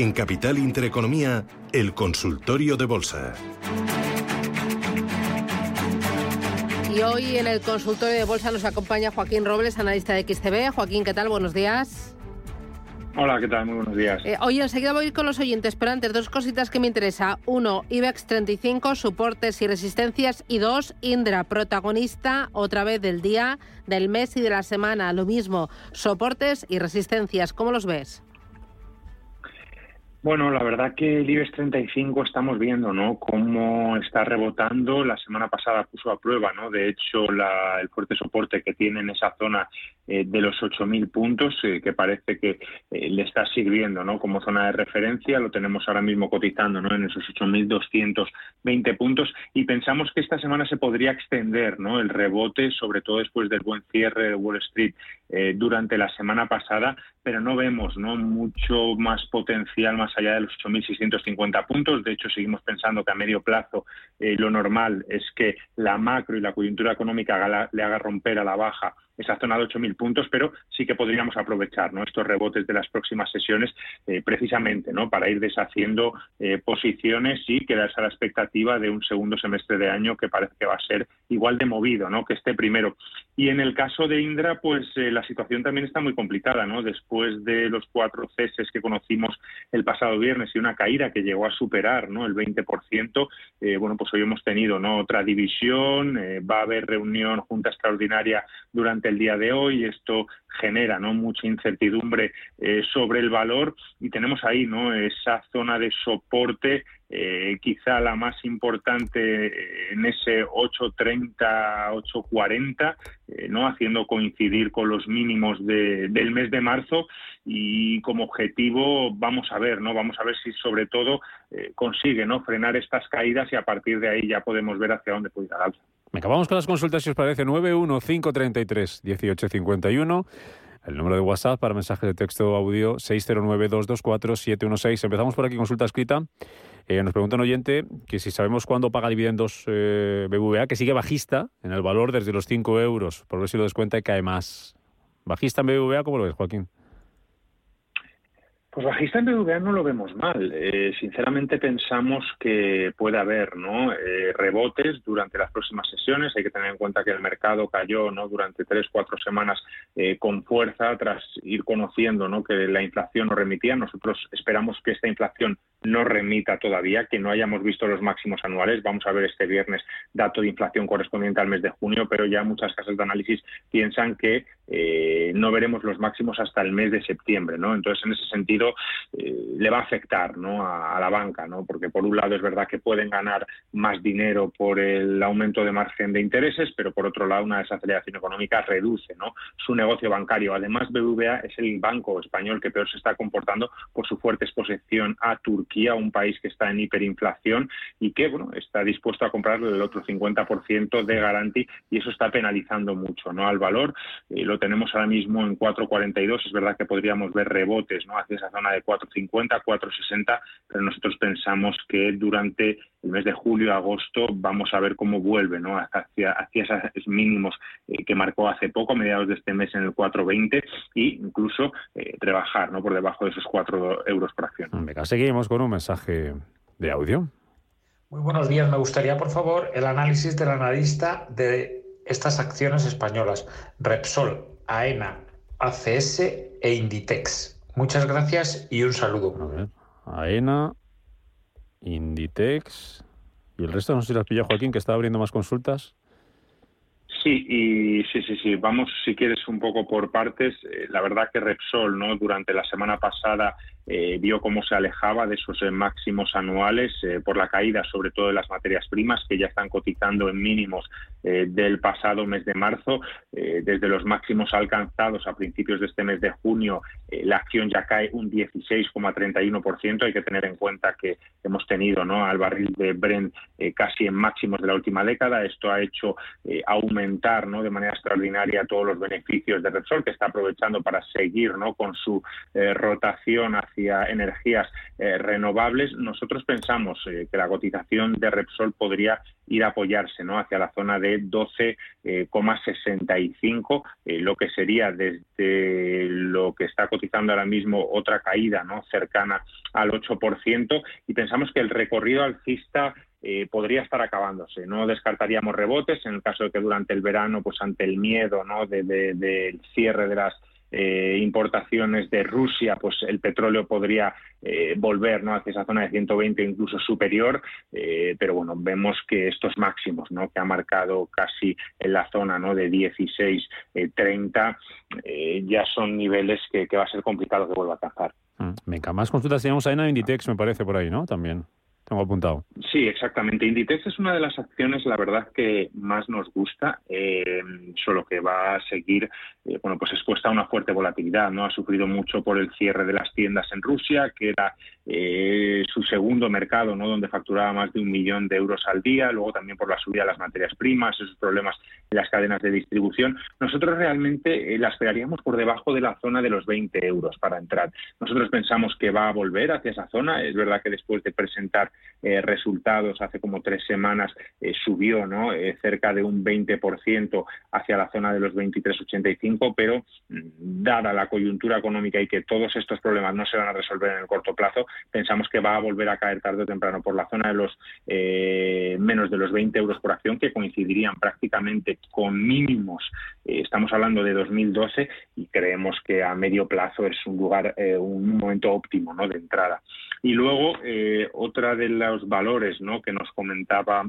En Capital Intereconomía, el consultorio de bolsa. Y hoy en el consultorio de bolsa nos acompaña Joaquín Robles, analista de XTB. Joaquín, ¿qué tal? Buenos días. Hola, ¿qué tal? Muy buenos días. Eh, oye, enseguida voy a ir con los oyentes, pero antes dos cositas que me interesa. Uno, IBEX 35, soportes y resistencias. Y dos, Indra, protagonista otra vez del día, del mes y de la semana. Lo mismo, soportes y resistencias. ¿Cómo los ves? Bueno, la verdad que el IBEX 35 estamos viendo, ¿no? Cómo está rebotando. La semana pasada puso a prueba, ¿no? De hecho, el fuerte soporte que tiene en esa zona eh, de los 8.000 puntos, eh, que parece que eh, le está sirviendo, ¿no? Como zona de referencia, lo tenemos ahora mismo cotizando, ¿no? En esos 8.220 puntos y pensamos que esta semana se podría extender, ¿no? El rebote, sobre todo después del buen cierre de Wall Street durante la semana pasada, pero no vemos, ¿no? Mucho más potencial más allá de los 8.650 puntos. De hecho, seguimos pensando que a medio plazo eh, lo normal es que la macro y la coyuntura económica le haga romper a la baja esa zona de 8.000 puntos, pero sí que podríamos aprovechar estos rebotes de las próximas sesiones eh, precisamente para ir deshaciendo eh, posiciones y quedarse a la expectativa de un segundo semestre de año que parece que va a ser igual de movido que este primero. Y en el caso de Indra, pues eh, la situación también está muy complicada. Después de los cuatro ceses que conocimos el pasado viernes y una caída que llegó a superar ¿no? el 20%, bueno, pues hoy hemos tenido otra división, va a haber reunión junta extraordinaria durante el día de hoy. Esto genera ¿no? mucha incertidumbre eh, sobre el valor y tenemos ahí ¿no? esa zona de soporte eh, quizá la más importante eh, en ese 8.30, 8.40, ¿no? haciendo coincidir con los mínimos del mes de marzo y como objetivo vamos a ver, ¿no? vamos a ver si sobre todo consigue ¿no? frenar estas caídas y a partir de ahí ya podemos ver hacia dónde puede ir al alza. Venga, vamos con las consultas, si os parece. 915331851. El número de WhatsApp para mensajes de texto audio 609224716. Empezamos por aquí, consulta escrita. Eh, nos pregunta un oyente que si sabemos cuándo paga dividendos eh, BBVA, que sigue bajista en el valor desde los 5 euros. Por ver si lo descuenta y cae más. ¿Bajista en BBVA? ¿Cómo lo ves, Joaquín? Pues bajista en BBVA no lo vemos mal. Eh, sinceramente pensamos que puede haber. Eh, rebotes durante las próximas sesiones. Hay que tener en cuenta que el mercado cayó durante tres, cuatro semanas eh, con fuerza tras ir conociendo ¿no? que la inflación no remitía. Nosotros esperamos que esta inflación no remita todavía, que no hayamos visto los máximos anuales. Vamos a ver este viernes dato de inflación correspondiente al mes de junio, pero ya muchas casas de análisis piensan que no veremos los máximos hasta el mes de septiembre. ¿no? Entonces, en ese sentido, eh, le va a afectar ¿no? a, la banca, ¿no? porque por un lado es verdad que pueden ganar más dinero por el aumento de margen de intereses, pero por otro lado una desaceleración económica reduce ¿no? su negocio bancario. Además, BBVA es el banco español que peor se está comportando por su fuerte exposición a Turquía, un país que está en hiperinflación y que bueno, está dispuesto a comprarle el otro 50% de garantía y eso está penalizando mucho ¿no? al valor. Eh, lo tenemos ahora mismo en 4,42. Es verdad que podríamos ver rebotes ¿no? hacia esa zona de 4,50, 4,60, pero nosotros pensamos que durante el mes de julio, agosto, vamos a ver cómo vuelve ¿no? hacia, hacia esos mínimos eh, que marcó hace poco, a mediados de este mes en el 4,20 e incluso eh, rebajar ¿no? por debajo de esos 4 euros por acción. Venga, seguimos con un mensaje de audio. Muy buenos días. Me gustaría, por favor, el análisis del analista de estas acciones españolas, Repsol, AENA, ACS e Inditex. Muchas gracias y un saludo. A ver, AENA, Inditex. ¿Y el resto no sé si las pilla Joaquín, que está abriendo más consultas? Sí, y sí, sí, sí. Vamos, si quieres, un poco por partes. Eh, la verdad que Repsol, ¿no? Durante la semana pasada vio cómo se alejaba de esos máximos anuales por la caída, sobre todo de las materias primas, que ya están cotizando en mínimos del pasado mes de marzo. desde los máximos alcanzados a principios de este mes de junio, la acción ya cae un 16,31%. Hay que tener en cuenta que hemos tenido ¿no? al barril de Brent casi en máximos de la última década. Esto ha hecho aumentar ¿no? de manera extraordinaria todos los beneficios de Repsol, que está aprovechando para seguir ¿no? con su eh, rotación hacia energías eh, renovables. Nosotros pensamos eh, que la cotización de Repsol podría ir a apoyarse ¿no? hacia la zona de 12,65, lo que sería desde lo que está cotizando ahora mismo otra caída ¿no? cercana al 8%, y pensamos que el recorrido alcista eh, podría estar acabándose. No descartaríamos rebotes en el caso de que durante el verano, pues ante el miedo ¿no? del de, cierre de las eh, importaciones de Rusia, pues el petróleo podría eh, volver ¿no? hacia esa zona de 120 incluso superior, pero bueno, vemos que estos máximos ¿no? que ha marcado casi en la zona ¿no? de 16-30 ya son niveles que, va a ser complicado que vuelva a alcanzar. Mm, venga, más consultas tenemos a Inditex, me parece, por ahí, ¿no? También Sí, exactamente. Inditex es una de las acciones, la verdad, que más nos gusta, eh, solo que va a seguir, eh, bueno, pues expuesta a una fuerte volatilidad, ¿no? Ha sufrido mucho por el cierre de las tiendas en Rusia, que era eh, su segundo mercado, ¿no? Donde facturaba más de un millón de euros al día, luego también por la subida de las materias primas, esos problemas en las cadenas de distribución. Nosotros realmente la esperaríamos por debajo de la zona de los 20 euros para entrar. Nosotros pensamos que va a volver hacia esa zona. Es verdad que después de presentar eh, resultados hace como tres semanas eh, subió ¿no? Eh, cerca de un 20% hacia la zona de los 23,85, pero mm, dada la coyuntura económica y que todos estos problemas no se van a resolver en el corto plazo, pensamos que va a volver a caer tarde o temprano por la zona de los menos de los 20 euros por acción, que coincidirían prácticamente con mínimos. estamos hablando de 2012 y creemos que a medio plazo es un lugar, un momento óptimo ¿no? de entrada. Y luego, otra de los valores ¿no? que nos comentaba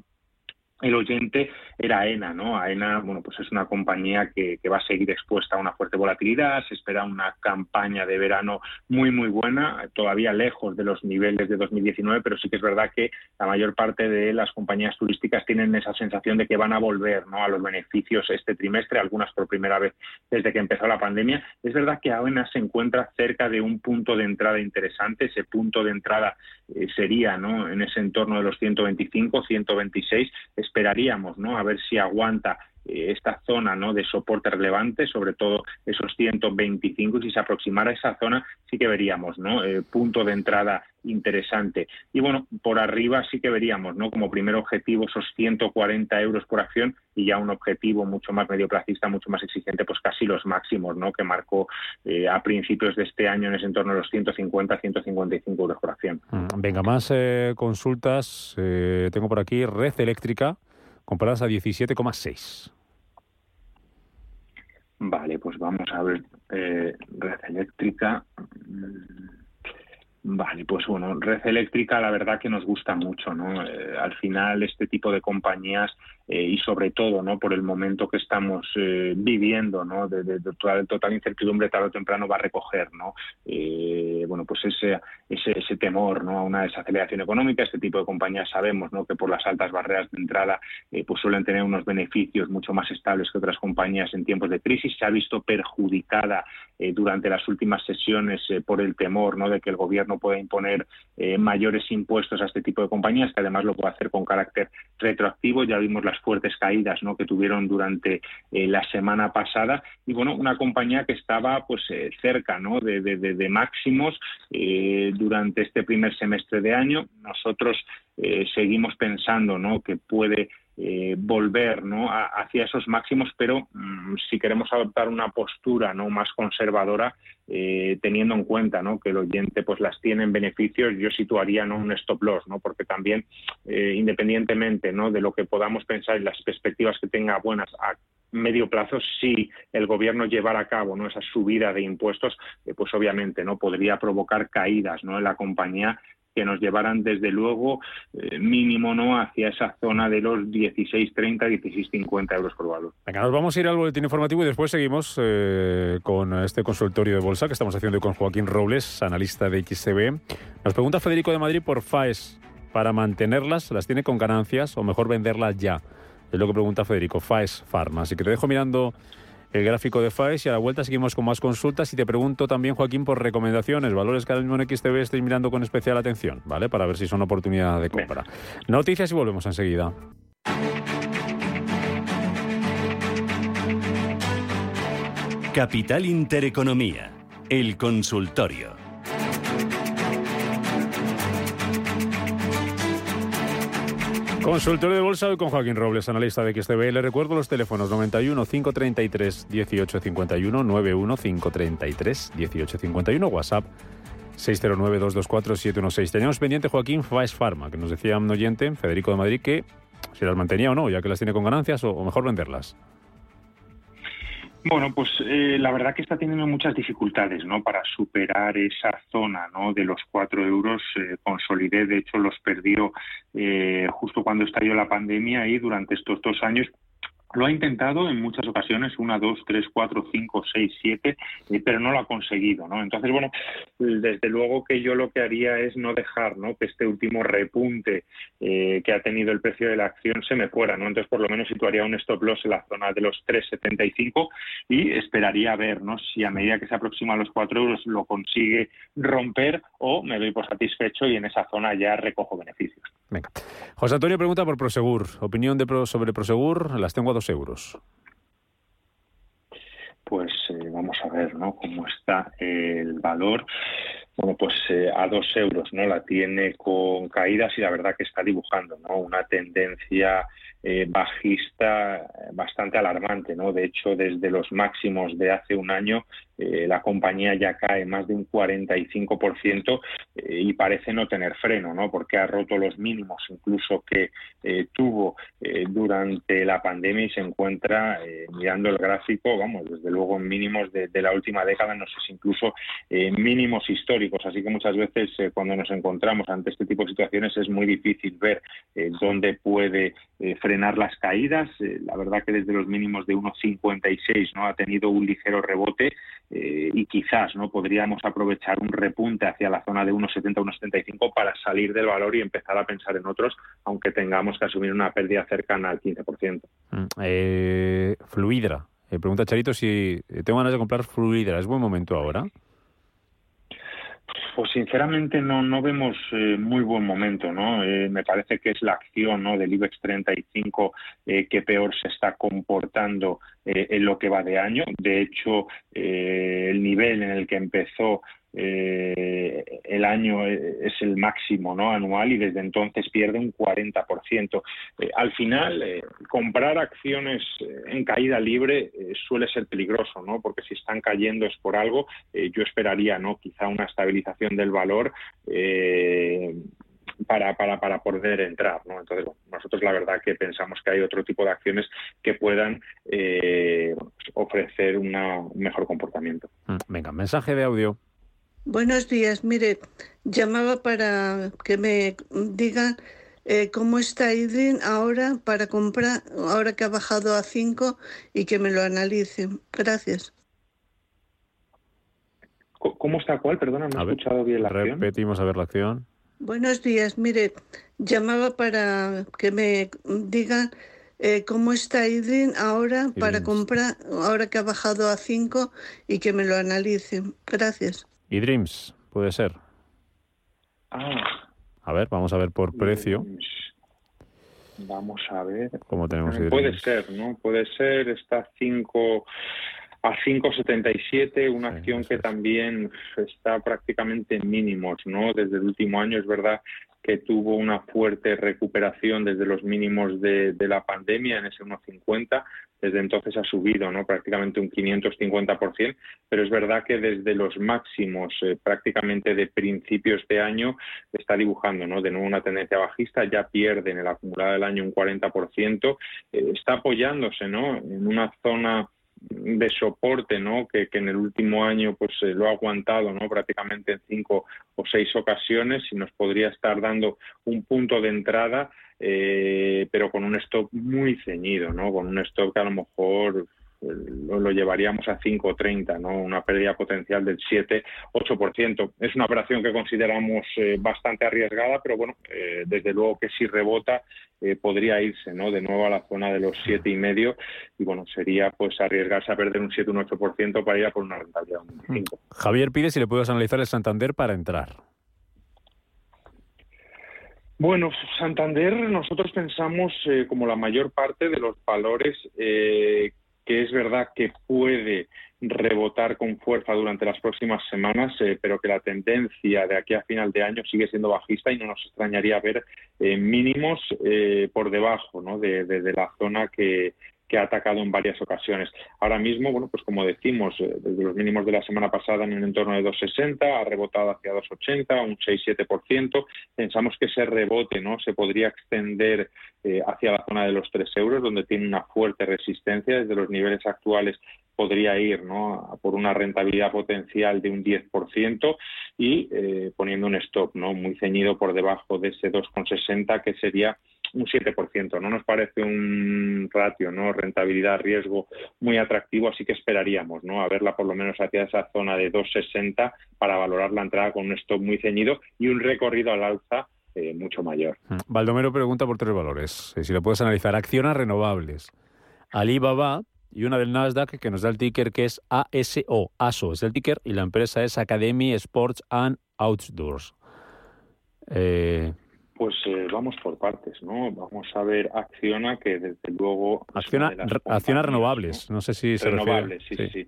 el oyente era AENA, ¿no? AENA, bueno, pues es una compañía que, va a seguir expuesta a una fuerte volatilidad, se espera una campaña de verano muy, muy buena, todavía lejos de los niveles de 2019, pero sí que es verdad que la mayor parte de las compañías turísticas tienen esa sensación de que van a volver, ¿no? A los beneficios este trimestre, algunas por primera vez desde que empezó la pandemia. Es verdad que AENA se encuentra cerca de un punto de entrada interesante, ese punto de entrada eh, sería, ¿no? En ese entorno de los 125, 126, esperaríamos, ¿no? A ver si aguanta esta zona ¿no? de soporte relevante, sobre todo esos 125, y si se aproximara a esa zona, sí que veríamos ¿no? Eh, punto de entrada interesante. Y bueno, por arriba sí que veríamos ¿no? como primer objetivo esos 140 euros por acción y ya un objetivo mucho más medioplacista, mucho más exigente, pues casi los máximos ¿no? que marcó eh, a principios de este año en ese entorno de los 150, 155 euros por acción. Mm, venga, más consultas. tengo por aquí Red Eléctrica comparadas a 17,6. Vale, pues vamos a ver eh, red eléctrica. Vale, pues bueno, red eléctrica la verdad que nos gusta mucho, ¿no? Eh, al final este tipo de compañías eh, y sobre todo, ¿no? Por el momento que estamos eh, viviendo, ¿no? De, total, total, incertidumbre tarde o temprano va a recoger, ¿no? bueno, pues ese, ese, ese temor, ¿no? A una desaceleración económica, este tipo de compañías sabemos, ¿no? Que por las altas barreras de entrada, pues suelen tener unos beneficios mucho más estables que otras compañías en tiempos de crisis. Se ha visto perjudicada durante las últimas sesiones por el temor, ¿no? De que el gobierno no puede imponer eh, mayores impuestos a este tipo de compañías, que además lo puede hacer con carácter retroactivo. Ya vimos las fuertes caídas ¿no? que tuvieron durante eh, la semana pasada. Y bueno, una compañía que estaba pues eh, cerca ¿no? de, de máximos durante este primer semestre de año. Nosotros seguimos pensando ¿no? que puede eh, volver ¿no? hacia esos máximos, pero mm, si queremos adoptar una postura no más conservadora, eh, teniendo en cuenta ¿no? que el oyente pues las tiene en beneficios, yo situaría ¿no? un stop loss, ¿no? porque también eh, independientemente ¿no? de lo que podamos pensar y las perspectivas que tenga buenas a medio plazo, si el gobierno llevara a cabo ¿no? esa subida de impuestos, pues obviamente no podría provocar caídas ¿no? en la compañía que nos llevaran desde luego eh, mínimo no hacia esa zona de los 16.30, 16.50 euros por valor. Venga, nos vamos a ir al boletín informativo y después seguimos eh, con este consultorio de bolsa que estamos haciendo con Joaquín Robles, analista de XCB. Nos pregunta Federico de Madrid por FAES. Para mantenerlas, ¿las tiene con ganancias o mejor venderlas ya? Es lo que pregunta Federico. FAES Pharma. Así que te dejo mirando el gráfico de FAES y a la vuelta seguimos con más consultas y te pregunto también, Joaquín, por recomendaciones, valores que ahora mismo en XTV estéis mirando con especial atención, ¿vale? Para ver si son oportunidad de compra. Noticias y volvemos enseguida. Capital Intereconomía, el consultorio. Consultorio de bolsa hoy con Joaquín Robles, analista de XTB. Le recuerdo los teléfonos 91 533 1851, 91 533 1851, WhatsApp 609 224 716. Teníamos pendiente Joaquín Faes Pharma, que nos decía un oyente, Federico de Madrid, que si las mantenía o no, ya que las tiene con ganancias, o mejor venderlas. Bueno, pues eh, la verdad que está teniendo muchas dificultades, ¿no? Para superar esa zona, ¿no? De los cuatro euros eh, consolidé, de hecho los perdió eh, justo cuando estalló la pandemia y durante estos dos años lo ha intentado en muchas ocasiones, una, dos, tres, cuatro, cinco, seis, siete, eh, pero no lo ha conseguido, ¿no? Entonces, bueno, desde luego que yo lo que haría es no dejar, ¿no? Que este último repunte eh, que ha tenido el precio de la acción se me fuera, ¿no? Entonces, por lo menos situaría un stop loss en la zona de los 3,75 y esperaría a ver, ¿no? Si a medida que se aproxima a los cuatro euros lo consigue romper o me doy por satisfecho y en esa zona ya recojo beneficios. Venga. José Antonio pregunta por Prosegur. Opinión de pro sobre Prosegur, las tengo a euros. Pues eh, vamos a ver, ¿no? Cómo está el valor. Bueno, pues eh, a dos euros, ¿no? La tiene con caídas y la verdad que está dibujando, ¿no? Una tendencia eh, bajista bastante alarmante, ¿no? De hecho, desde los máximos de hace un año, eh, la compañía ya cae más de un 45% eh, y parece no tener freno, ¿no? Porque ha roto los mínimos incluso que eh, tuvo eh, durante la pandemia y se encuentra eh, mirando el gráfico, vamos, desde luego mínimos de, de la última década, no sé si incluso eh, mínimos históricos. Así que muchas veces eh, cuando nos encontramos ante este tipo de situaciones es muy difícil ver eh, dónde puede eh, frenar las caídas. Eh, la verdad que desde los mínimos de 1,56 no ha tenido un ligero rebote eh, y quizás no podríamos aprovechar un repunte hacia la zona de 1,70 1,75 para salir del valor y empezar a pensar en otros, aunque tengamos que asumir una pérdida cercana al 15%. Mm, eh, Fluidra. Eh, pregunta Charito si tengo ganas de comprar Fluidra. ¿Es buen momento ahora? Pues sinceramente no, no vemos eh, muy buen momento, ¿no? Eh, me parece que es la acción ¿no? del IBEX 35 eh, que peor se está comportando eh, en lo que va de año. De hecho, el nivel en el que empezó eh, el año eh, es el máximo ¿no? anual y desde entonces pierde un 40%. Eh, al final, eh, comprar acciones en caída libre suele ser peligroso, ¿no? porque si están cayendo es por algo. Yo esperaría ¿no? quizá una estabilización del valor. Para, para, para poder entrar. ¿no? Entonces, nosotros la verdad que pensamos que hay otro tipo de acciones que puedan ofrecer una, un mejor comportamiento. Mm, Venga, mensaje de audio. Buenos días, mire, llamaba para que me digan eh, cómo está Idrin ahora para comprar, ahora que ha bajado a 5 y que me lo analicen. Gracias. ¿Cómo está cuál? Perdona, no A he ver, escuchado bien la acción. Repetimos a ver la acción. Buenos días, mire, llamaba para que me digan eh, cómo está Idrin ahora para comprar, ahora que ha bajado a 5 y que me lo analicen. Gracias. Y Dreams, puede ser. Ah, A ver, vamos a ver por precio Vamos a ver. cómo tenemos Eh, Puede ser, ¿no? Puede ser, está 5 a 5,77, una Sí, acción que es. también está prácticamente en mínimos, ¿no? Desde el último año es verdad que tuvo una fuerte recuperación desde los mínimos de, de la pandemia en ese 1,50. Desde entonces ha subido ¿no? prácticamente un 550%, pero es verdad que desde los máximos eh, prácticamente de principios de año está dibujando ¿no? de nuevo una tendencia bajista, ya pierde en el acumulado del año un 40%, eh, está apoyándose ¿no? en una zona de soporte, ¿no? Que, en el último año pues lo ha aguantado, ¿no? Prácticamente en cinco o seis ocasiones y nos podría estar dando un punto de entrada, eh, pero con un stop muy ceñido, ¿no? Con un stop que a lo mejor lo, llevaríamos a 5,30, ¿no? una pérdida potencial del 7-8%. Es una operación que consideramos eh, bastante arriesgada, pero bueno, eh, desde luego que si rebota eh, podría irse ¿no? de nuevo a la zona de los 7,5 y bueno, sería pues arriesgarse a perder un 7 un 8% para ir a por una rentabilidad de un 5. Mm. Javier pide si le puedes analizar el Santander para entrar. Bueno, Santander nosotros pensamos como la mayor parte de los valores eh, que es verdad que puede rebotar con fuerza durante las próximas semanas, eh, pero que la tendencia de aquí a final de año sigue siendo bajista y no nos extrañaría ver eh, mínimos eh, por debajo ¿no? de, la zona que, que ha atacado en varias ocasiones. Ahora mismo, bueno, pues como decimos, eh, desde los mínimos de la semana pasada en un entorno de 2,60, ha rebotado hacia 2,80, un 6-7%. Pensamos que ese rebote no se podría extender eh, hacia la zona de los 3 euros, donde tiene una fuerte resistencia. Desde los niveles actuales podría ir ¿no? por una rentabilidad potencial de un 10% y eh, poniendo un stop ¿no? muy ceñido por debajo de ese 2,60 que sería un 7%. No nos parece un ratio, ¿no? Rentabilidad-riesgo muy atractivo, así que esperaríamos, ¿no? A verla por lo menos hacia esa zona de 2,60 para valorar la entrada con un stop muy ceñido y un recorrido al alza eh, mucho mayor. Mm. Baldomero pregunta por tres valores. Eh, si lo puedes analizar. Acciones renovables. Alibaba y una del Nasdaq que nos da el ticker que es ASO. ASO es el ticker y la empresa es Academy Sports and Outdoors. Eh, pues eh, vamos por partes, ¿no? Vamos a ver Acciona, que desde luego... Acciona, Acciona Renovables, ¿no? sé si se Renovables, sí, sí,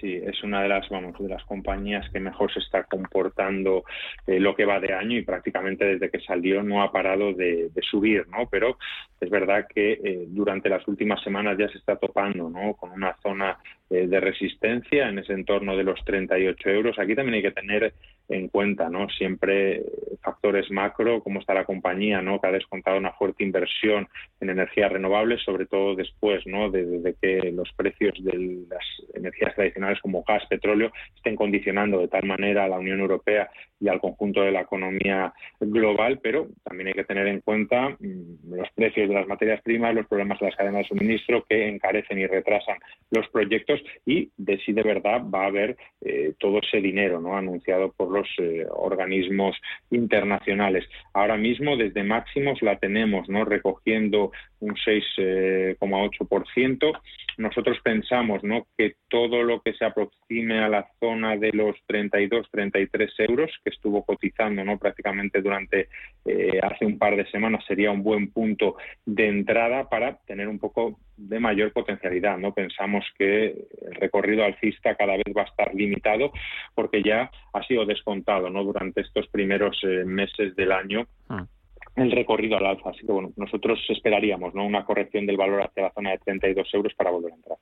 sí. es una de las, vamos, de las compañías que mejor se está comportando eh, lo que va de año y prácticamente desde que salió no ha parado de, subir, ¿no? Pero es verdad que eh, durante las últimas semanas ya se está topando, ¿no? Con una zona de resistencia en ese entorno de los 38 euros. Aquí también hay que tener en cuenta, ¿no? Siempre factores macro, cómo está la compañía, ¿no? Que ha descontado una fuerte inversión en energías renovables, sobre todo después, ¿no? De, que los precios de las energías tradicionales como gas, petróleo, estén condicionando de tal manera a la Unión Europea y al conjunto de la economía global, pero también hay que tener en cuenta mm, los precios de las materias primas, los problemas de las cadenas de suministro que encarecen y retrasan los proyectos y de si de verdad va a haber eh, todo ese dinero, ¿no? Anunciado por eh, organismos internacionales. Ahora mismo desde máximos la tenemos no recogiendo un 6,8%. Nosotros pensamos ¿no? que todo lo que se aproxime a la zona de los 32, 33 euros que estuvo cotizando ¿no? prácticamente durante eh, hace un par de semanas sería un buen punto de entrada para tener un poco de mayor potencialidad. No pensamos que el recorrido alcista cada vez va a estar limitado porque ya ha sido descontado ¿no? durante estos primeros eh, meses del año. Ah. El recorrido al alza. Así que bueno, nosotros esperaríamos ¿no? una corrección del valor hacia la zona de 32 euros para volver a entrar.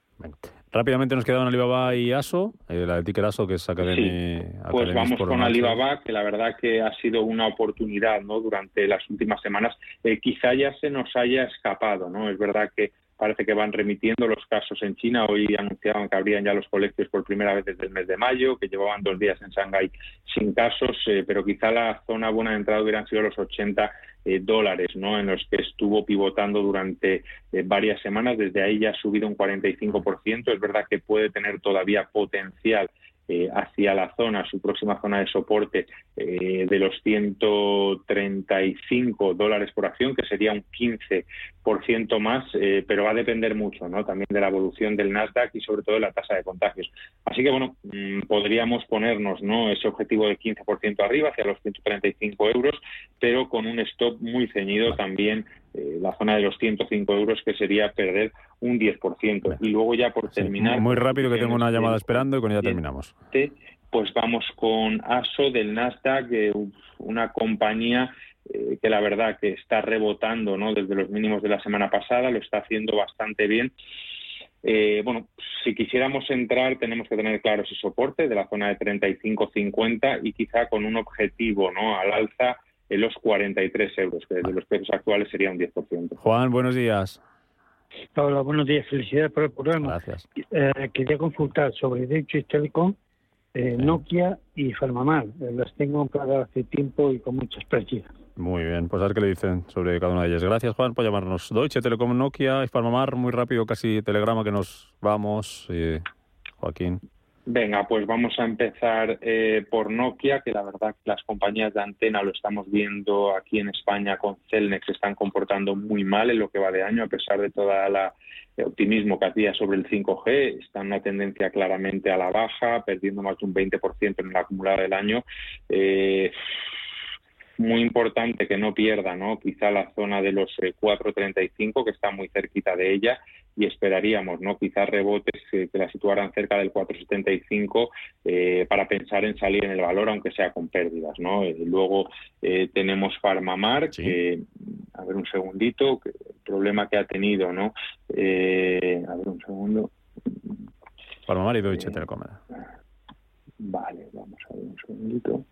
Rápidamente nos quedan Alibaba y ASO, eh, la de ticker ASO que es Academy. Sí. Pues vamos con Alibaba, que la verdad que ha sido una oportunidad ¿no? durante las últimas semanas. Eh, quizá ya se nos haya escapado, ¿no? Es verdad que parece que van remitiendo los casos en China. Hoy anunciaban que abrían ya los colegios por primera vez desde el mes de mayo, que llevaban dos días en Shanghái sin casos, eh, pero quizá la zona buena de entrada hubieran sido los 80 eh, dólares, ¿no? En los que estuvo pivotando durante eh, varias semanas. Desde ahí ya ha subido un 45%. Es verdad que puede tener todavía potencial eh, hacia la zona, su próxima zona de soporte eh, de los 135 dólares por acción, que sería un 15% más, eh, pero va a depender mucho ¿no? también de la evolución del Nasdaq y sobre todo de la tasa de contagios. Así que bueno, mm, podríamos ponernos ¿no? ese objetivo de 15% arriba, hacia los 135 euros, pero con un stop muy ceñido también eh, la zona de los 105 euros, que sería perder un 10%. Y luego ya por terminar... muy rápido que tengo una llamada esperando y con ella terminamos. Pues vamos con ASO del Nasdaq, una compañía eh, que la verdad que está rebotando ¿no? desde los mínimos de la semana pasada, lo está haciendo bastante bien. Eh, bueno, si quisiéramos entrar tenemos que tener claro ese soporte de la zona de 35-50 y quizá con un objetivo ¿no? al alza en los 43 euros, que desde los precios actuales sería un 10%. Juan, buenos días. Hola, buenos días. Felicidades por el programa. Gracias. Eh, quería consultar sobre Deutsche Telekom, eh, Nokia y Farmamar. Eh, las tengo compradas hace tiempo y con muchas pérdidas. Muy bien, pues a ver qué le dicen sobre cada una de ellas. Gracias, Juan, por llamarnos. Deutsche Telekom, Nokia y Farmamar, muy rápido, casi telegrama que nos vamos. Eh, Joaquín. Venga, pues vamos a empezar eh, por Nokia, que la verdad que las compañías de antena lo estamos viendo aquí en España con Celnex están comportando muy mal en lo que va de año, a pesar de toda la el optimismo que hacía sobre el 5G, está en una tendencia claramente a la baja, perdiendo más de un 20% en el acumulado del año. Eh, muy importante que no pierda, ¿no? Quizá la zona de los 4.35 que está muy cerquita de ella y esperaríamos, ¿no? Quizás rebotes que, que la situaran cerca del 4.75 eh, para pensar en salir en el valor, aunque sea con pérdidas, ¿no? Eh, luego eh, tenemos Farmamar, que, a ver un segundito, que, el problema que ha tenido, ¿no? Eh, a ver un segundo. Farmamar y Deutsche Telekom. Vale, vamos a ver un segundito.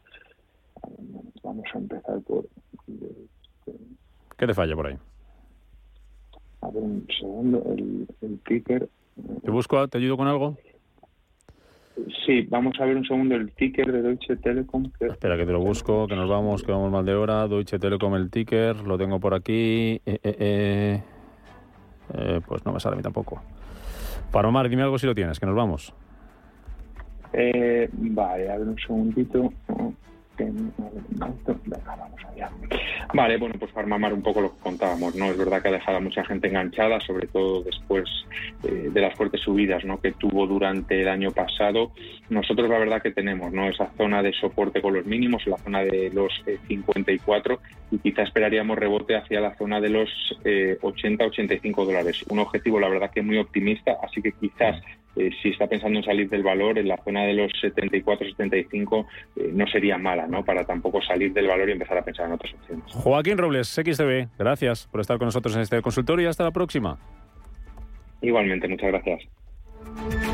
Vamos a empezar por. ¿Qué te falla por ahí? A ver un segundo, el, el ticker. ¿Te busco? ¿Te ayudo con algo? Sí, vamos a ver un segundo el ticker de Deutsche Telekom. Que... Espera, que te lo busco, que nos vamos, que vamos mal de hora. Deutsche Telekom, el ticker, lo tengo por aquí. Eh, eh, eh. Eh, pues no me sale a mí tampoco. Farmamar, dime algo si lo tienes, que nos vamos. Eh, vale, a ver un segundito. Vale, bueno, pues Farmamar un poco lo que contábamos, ¿no? Es verdad que ha dejado a mucha gente enganchada, sobre todo después eh, de las fuertes subidas, ¿no? Que tuvo durante el año pasado. Nosotros la verdad que tenemos, ¿no? Esa zona de soporte con los mínimos, la zona de los eh, 54 y quizá esperaríamos rebote hacia la zona de los eh, 80-85 dólares. Un objetivo, la verdad que muy optimista, así que quizás eh, si está pensando en salir del valor, en la zona de los 74-75 eh, no sería mala, ¿no? Para tampoco salir del valor y empezar a pensar en otras opciones. Joaquín Robles, XTV, gracias por estar con nosotros en este consultorio y hasta la próxima. Igualmente, muchas gracias.